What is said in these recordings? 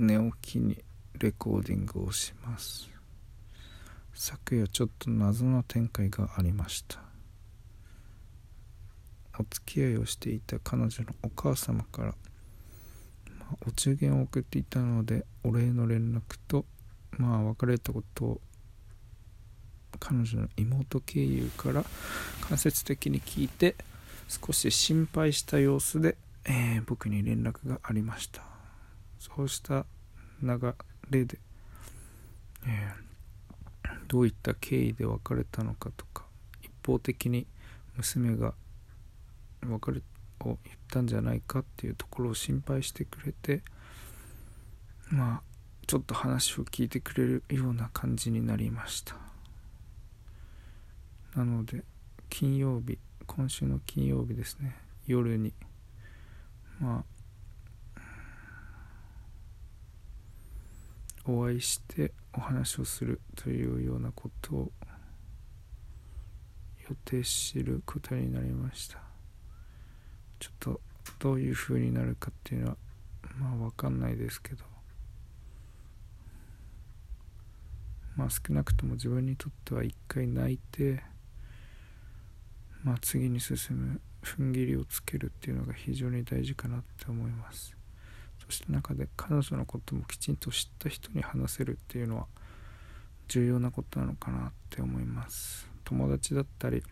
寝起きにレコーディングをします。昨夜ちょっと謎の展開がありました。お付き合いをしていた彼女のお母様から、まあ、お中元を送っていたのでお礼の連絡とまあ別れたことを彼女の妹経由から間接的に聞いて少し心配した様子で、えー、僕に連絡がありました。そうした流れで、えー、どういった経緯で別れたのかとか一方的に娘が別れを言ったんじゃないかっていうところを心配してくれてまあちょっと話を聞いてくれるような感じになりました。なので金曜日今週の金曜日ですね。夜にまあお会いしてお話をするというようなことを予定することになりました。ちょっとどういう風になるかっていうのはまあ分かんないですけど。まあ少なくとも自分にとっては一回泣いてまあ次に進む踏ん切りをつけるっていうのが非常に大事かなって思います。そして中で彼女のこともきちんと知った人に話せるっていうのは重要なことなのかなって思います。友達だったり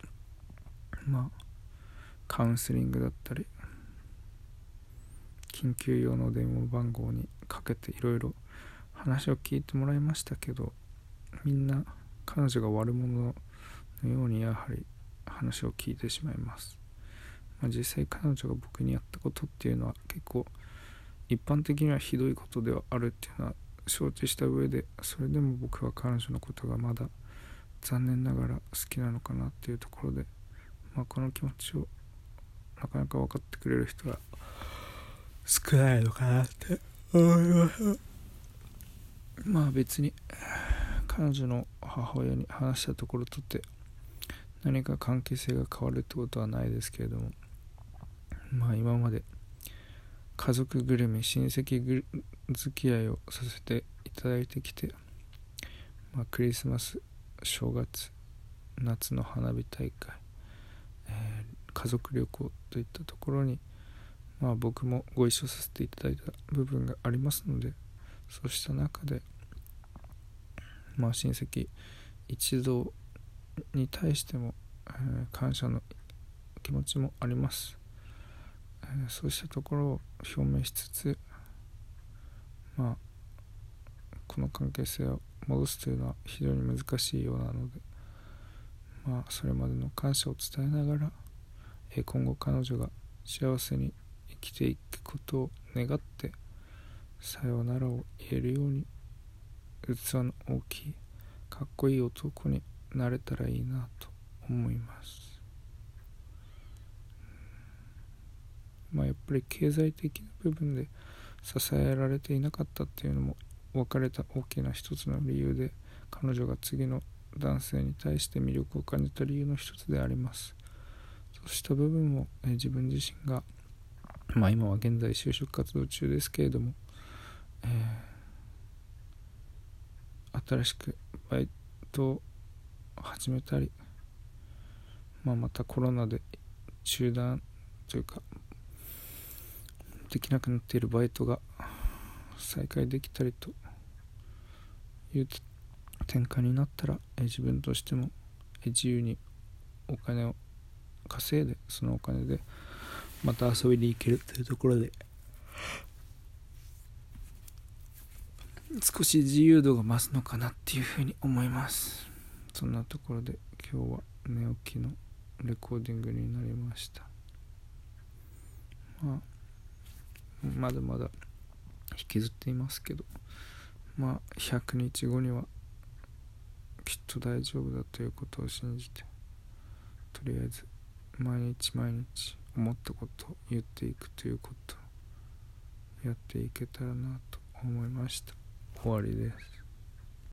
まあカウンセリングだったり緊急用の電話番号にかけていろいろ話を聞いてもらいましたけどみんな彼女が悪者のようにやはり話を聞いてしまいます、まあ、実際彼女が僕にやったことっていうのは結構一般的にはひどいことではあるっていうのは承知した上でそれでも僕は彼女のことがまだ残念ながら好きなのかなっていうところで、まあ、この気持ちをなかなか分かってくれる人は少ないのかなって。思いますまあ別に彼女の母親に話したところとって何か関係性が変わるってことはないですけれどもまあ今まで家族ぐるみ親戚付き合いをさせていただいてきて、まあ、クリスマス正月夏の花火大会、えー家族旅行といったところに、まあ、僕もご一緒させていただいた部分がありますのでそうした中で、まあ、親戚一同に対しても、えー、感謝の気持ちもあります、そうしたところを表明しつつまあこの関係性を戻すというのは非常に難しいようなのでまあそれまでの感謝を伝えながら今後彼女が幸せに生きていくことを願ってさようならを言えるように器の大きいかっこいい男になれたらいいなと思います。まあやっぱり経済的な部分で支えられていなかったっていうのも別れた大きな一つの理由で彼女が次の男性に対して魅力を感じた理由の一つであります。そうした部分を、え自分自身が、まあ、今は現在就職活動中ですけれども、えー、新しくバイトを始めたり、まあ、またコロナで中断というかできなくなっているバイトが再開できたりという展開になったら、え自分としても、え自由にお金を稼いでそのお金でまた遊びに行けるというところで少し自由度が増すのかなっていうふうに思います。そんなところで今日は寝起きのレコーディングになりました。まあまだまだ引きずっていますけど。まあ100日後にはきっと大丈夫だということを信じてとりあえず毎日毎日思ったことを言っていくということをやっていけたらなと思いました。終わりです。